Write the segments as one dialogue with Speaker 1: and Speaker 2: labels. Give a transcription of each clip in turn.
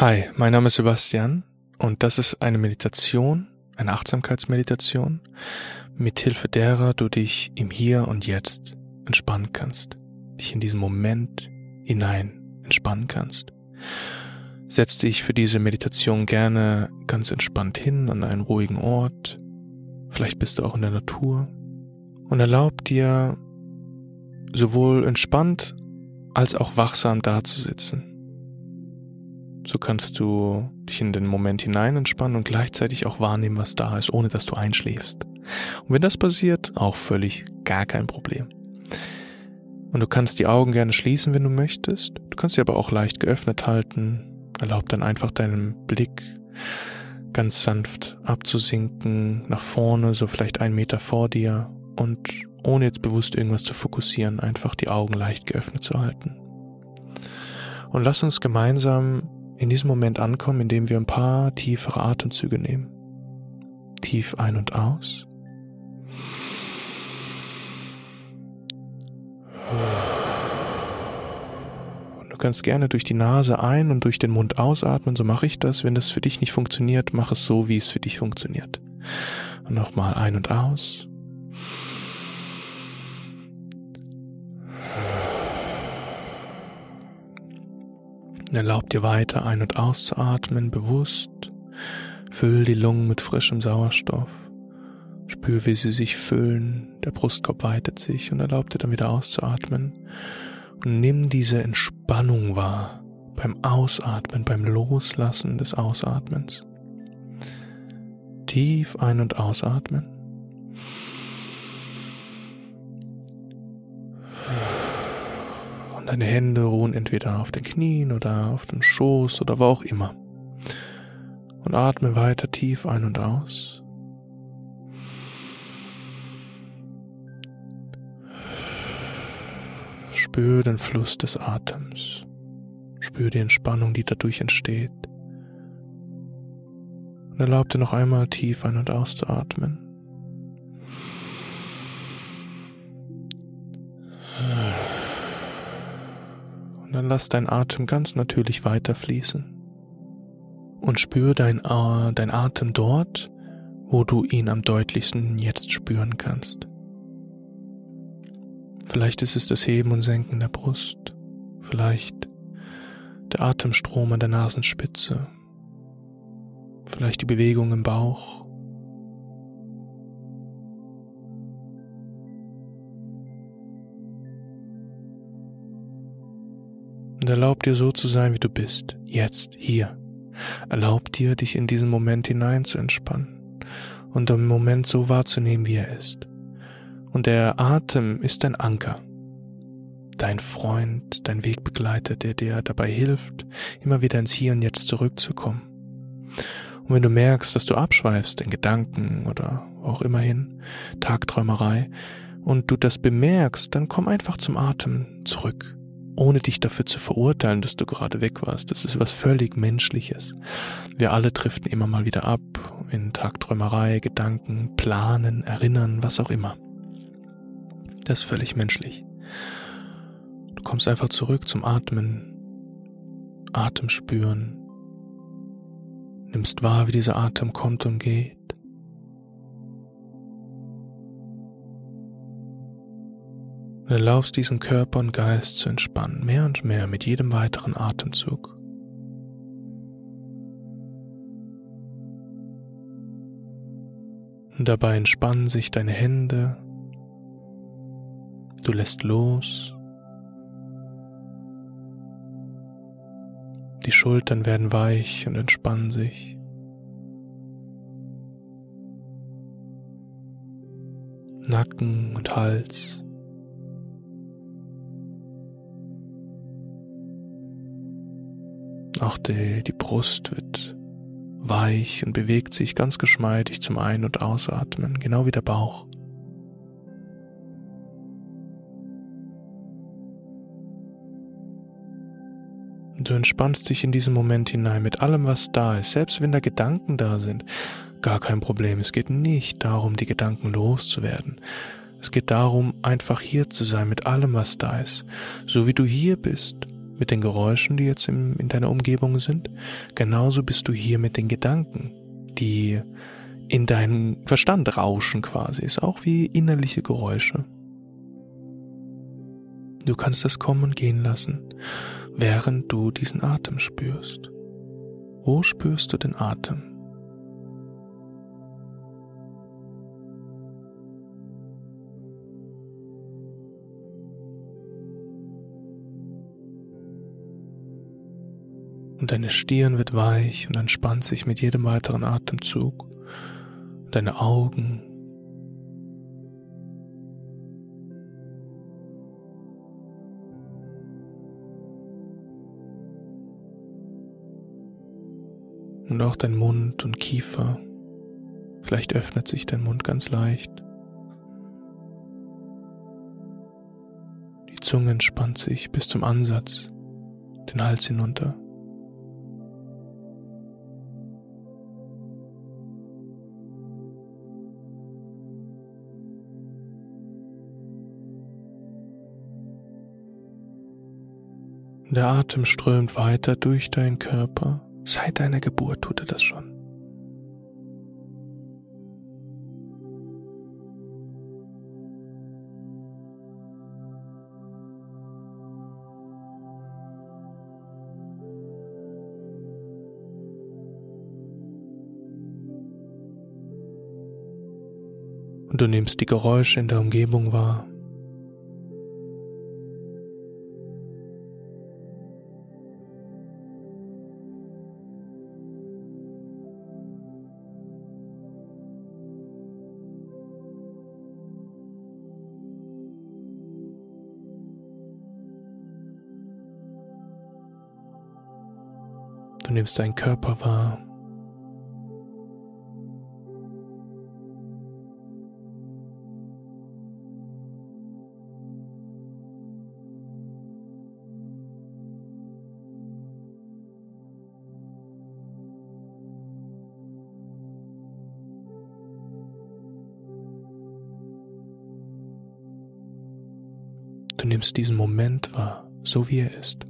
Speaker 1: Hi, mein Name ist Sebastian und das ist eine Meditation, eine Achtsamkeitsmeditation, mit Hilfe derer du dich im Hier und Jetzt entspannen kannst, dich in diesen Moment hinein entspannen kannst. Setz dich für diese Meditation gerne ganz entspannt hin an einen ruhigen Ort, vielleicht bist du auch in der Natur und erlaub dir sowohl entspannt als auch wachsam dazusitzen. So kannst du dich in den Moment hinein entspannen und gleichzeitig auch wahrnehmen, was da ist, ohne dass du einschläfst. Und wenn das passiert, auch völlig gar kein Problem. Und du kannst die Augen gerne schließen, wenn du möchtest. Du kannst sie aber auch leicht geöffnet halten. Erlaub dann einfach deinem Blick ganz sanft abzusinken, nach vorne, so vielleicht einen Meter vor dir und ohne jetzt bewusst irgendwas zu fokussieren, einfach die Augen leicht geöffnet zu halten. Und lass uns gemeinsam in diesem Moment ankommen, indem wir ein paar tiefere Atemzüge nehmen. Tief ein und aus. Und du kannst gerne durch die Nase ein und durch den Mund ausatmen, so mache ich das. Wenn das für dich nicht funktioniert, mach es so, wie es für dich funktioniert. Und nochmal ein und aus. Erlaub dir weiter ein- und auszuatmen, bewusst. Füll die Lungen mit frischem Sauerstoff. Spür, wie sie sich füllen. Der Brustkorb weitet sich und erlaub dir dann wieder auszuatmen. Und nimm diese Entspannung wahr beim Ausatmen, beim Loslassen des Ausatmens. Tief ein- und ausatmen. Deine Hände ruhen entweder auf den Knien oder auf dem Schoß oder wo auch immer. Und atme weiter tief ein und aus. Spür den Fluss des Atems. Spür die Entspannung, die dadurch entsteht. Und erlaub dir noch einmal tief ein- und auszuatmen. Und dann lass dein Atem ganz natürlich weiterfließen. Und spür dein, äh, dein Atem dort, wo du ihn am deutlichsten jetzt spüren kannst. Vielleicht ist es das Heben und Senken der Brust, vielleicht der Atemstrom an der Nasenspitze, vielleicht die Bewegung im Bauch Und erlaub dir so zu sein, wie du bist, jetzt, hier. Erlaub dir, dich in diesen Moment hinein zu entspannen und den Moment so wahrzunehmen, wie er ist. Und der Atem ist dein Anker, dein Freund, dein Wegbegleiter, der dir dabei hilft, immer wieder ins Hier und Jetzt zurückzukommen. Und wenn du merkst, dass du abschweifst in Gedanken oder auch immerhin Tagträumerei und du das bemerkst, dann komm einfach zum Atem zurück ohne dich dafür zu verurteilen, dass du gerade weg warst. Das ist was völlig Menschliches. Wir alle driften immer mal wieder ab in Tagträumerei, Gedanken, Planen, Erinnern, was auch immer. Das ist völlig menschlich. Du kommst einfach zurück zum Atmen, Atem spüren, nimmst wahr, wie dieser Atem kommt und geht. Und erlaubst diesen Körper und Geist zu entspannen, mehr und mehr mit jedem weiteren Atemzug. Und dabei entspannen sich deine Hände, du lässt los, die Schultern werden weich und entspannen sich. Nacken und Hals Auch die, die Brust wird weich und bewegt sich ganz geschmeidig zum Ein- und Ausatmen, genau wie der Bauch. Du entspannst dich in diesen Moment hinein mit allem, was da ist, selbst wenn da Gedanken da sind. Gar kein Problem. Es geht nicht darum, die Gedanken loszuwerden. Es geht darum, einfach hier zu sein mit allem, was da ist. So wie du hier bist, mit den Geräuschen, die jetzt in, in deiner Umgebung sind. Genauso bist du hier mit den Gedanken, die in deinem Verstand rauschen quasi. Ist auch wie innerliche Geräusche. Du kannst es kommen und gehen lassen, während du diesen Atem spürst. Wo spürst du den Atem? Und deine Stirn wird weich und entspannt sich mit jedem weiteren Atemzug. Deine Augen Und auch dein Mund und Kiefer. Vielleicht öffnet sich dein Mund ganz leicht. Die Zunge entspannt sich bis zum Ansatz, den Hals hinunter. Der Atem strömt weiter durch deinen Körper Seit deiner Geburt tut er das schon. Und du nimmst die Geräusche in der Umgebung wahr. Du nimmst deinen Körper wahr. Du nimmst diesen Moment wahr, so wie er ist.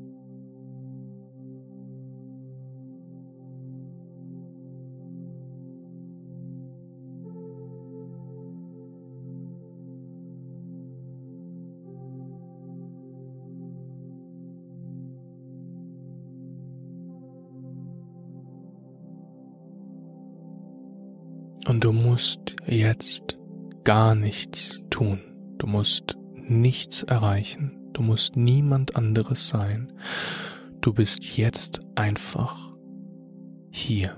Speaker 1: Und du musst jetzt gar nichts tun. Du musst nichts erreichen. Du musst niemand anderes sein. Du bist jetzt einfach hier.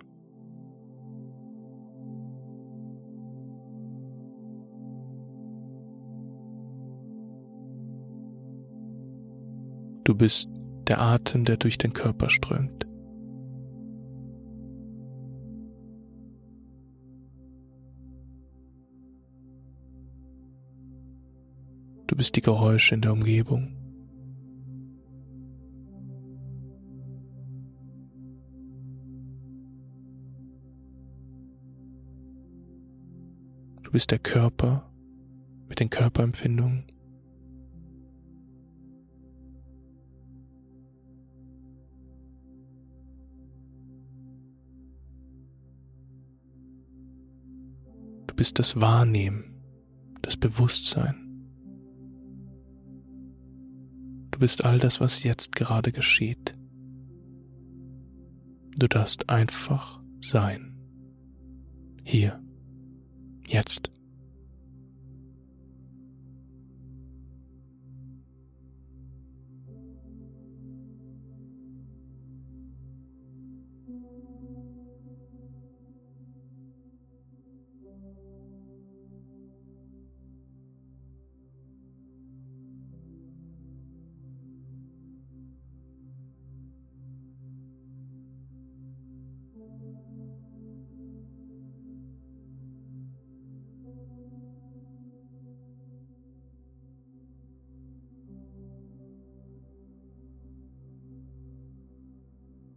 Speaker 1: Du bist der Atem, der durch den Körper strömt. Du bist die Geräusche in der Umgebung. Du bist der Körper mit den Körperempfindungen. Du bist das Wahrnehmen, das Bewusstsein. Bist all das, was jetzt gerade geschieht. Du darfst einfach sein. Hier. Jetzt.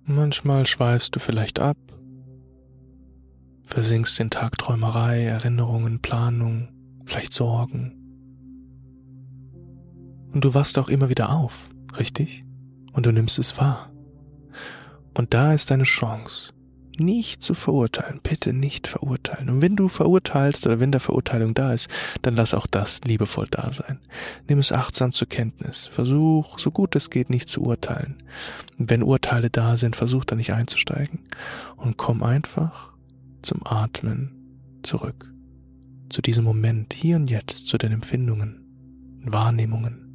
Speaker 1: Manchmal schweifst du vielleicht ab, versinkst in Tagträumerei, Erinnerungen, Planung, vielleicht Sorgen. Und du wachst auch immer wieder auf, richtig? und du nimmst es wahr. Und da ist deine Chance, nicht zu verurteilen, bitte nicht verurteilen. Und wenn du verurteilst oder wenn da Verurteilung da ist, dann lass auch das liebevoll da sein. Nimm es achtsam zur Kenntnis. Versuch, so gut es geht, nicht zu urteilen. Und wenn Urteile da sind, versuch da nicht einzusteigen und komm einfach zum Atmen zurück. Zu diesem Moment, hier und jetzt, zu den Empfindungen, Wahrnehmungen.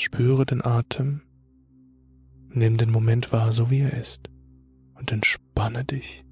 Speaker 1: Spüre den Atem, nimm den Moment wahr, so wie er ist, und entspanne dich.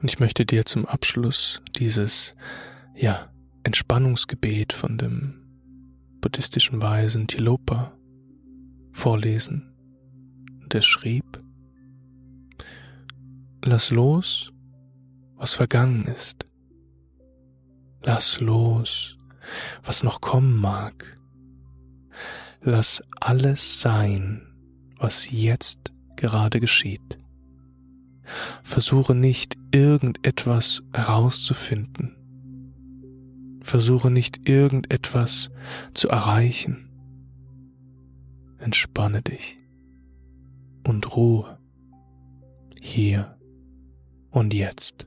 Speaker 1: Und ich möchte dir zum Abschluss dieses, ja, Entspannungsgebet von dem buddhistischen Weisen Tilopa vorlesen. Der schrieb, Lass los, was vergangen ist. Lass los, was noch kommen mag. Lass alles sein, was jetzt gerade geschieht. Versuche nicht irgendetwas herauszufinden. Versuche nicht irgendetwas zu erreichen. Entspanne dich und Ruhe hier und jetzt.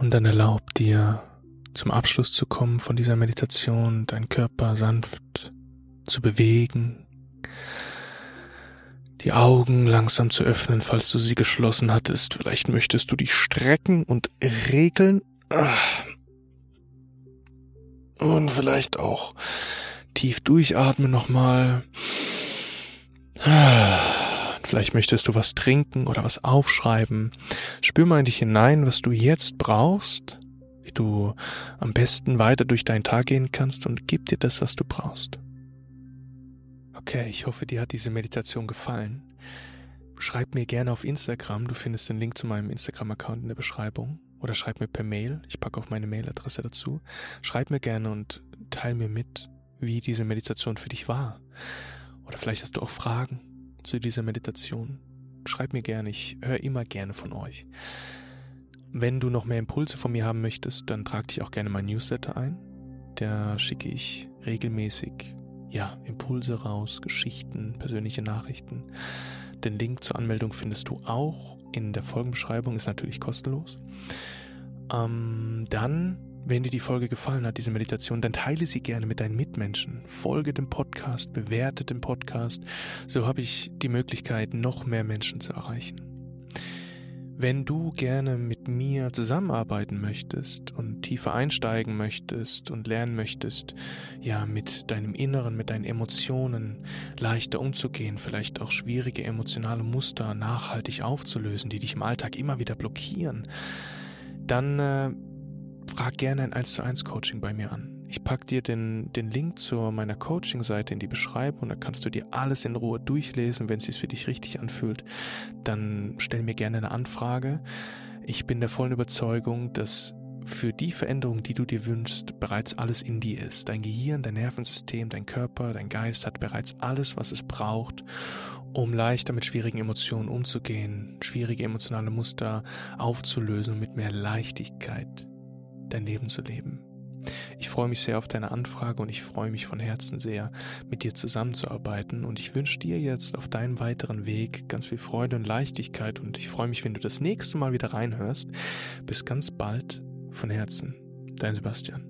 Speaker 1: Und dann erlaub dir, zum Abschluss zu kommen von dieser Meditation, deinen Körper sanft zu bewegen, die Augen langsam zu öffnen, falls du sie geschlossen hattest. Vielleicht möchtest du dich strecken und regeln. Und vielleicht auch tief durchatmen nochmal. Vielleicht möchtest du was trinken oder was aufschreiben. Spür mal in dich hinein, was du jetzt brauchst, wie du am besten weiter durch deinen Tag gehen kannst und gib dir das, was du brauchst. Okay, ich hoffe, dir hat diese Meditation gefallen. Schreib mir gerne auf Instagram, du findest den Link zu meinem Instagram-Account in der Beschreibung. Oder schreib mir per Mail, ich packe auch meine Mailadresse dazu. Schreib mir gerne und teil mir mit, wie diese Meditation für dich war. Oder vielleicht hast du auch Fragen zu dieser Meditation, schreib mir gerne, ich höre immer gerne von euch. Wenn du noch mehr Impulse von mir haben möchtest, dann trag dich auch gerne mein Newsletter ein. Da schicke ich regelmäßig ja, Impulse raus, Geschichten, persönliche Nachrichten. Den Link zur Anmeldung findest du auch in der Folgenbeschreibung, ist natürlich kostenlos. Ähm, dann, wenn dir die Folge gefallen hat, diese Meditation, dann teile sie gerne mit deinen Mitmenschen. Folge dem Podcast, bewerte den Podcast. So habe ich die Möglichkeit, noch mehr Menschen zu erreichen. Wenn du gerne mit mir zusammenarbeiten möchtest und tiefer einsteigen möchtest und lernen möchtest, ja, mit deinem Inneren, mit deinen Emotionen leichter umzugehen, vielleicht auch schwierige emotionale Muster nachhaltig aufzulösen, die dich im Alltag immer wieder blockieren, dann äh, frag gerne ein 1 zu 1 Coaching bei mir an. Ich pack dir den, den Link zu meiner Coaching-Seite in die Beschreibung, da kannst du dir alles in Ruhe durchlesen. Wenn es sich für dich richtig anfühlt, dann stell mir gerne eine Anfrage. Ich bin der vollen Überzeugung, dass für die Veränderung, die du dir wünschst, bereits alles in dir ist. Dein Gehirn, dein Nervensystem, dein Körper, dein Geist hat bereits alles, was es braucht, um leichter mit schwierigen Emotionen umzugehen, schwierige emotionale Muster aufzulösen und mit mehr Leichtigkeit dein Leben zu leben. Ich freue mich sehr auf deine Anfrage und ich freue mich von Herzen sehr, mit dir zusammenzuarbeiten und ich wünsche dir jetzt auf deinem weiteren Weg ganz viel Freude und Leichtigkeit und ich freue mich, wenn du das nächste Mal wieder reinhörst. Bis ganz bald von Herzen. Dein Sebastian.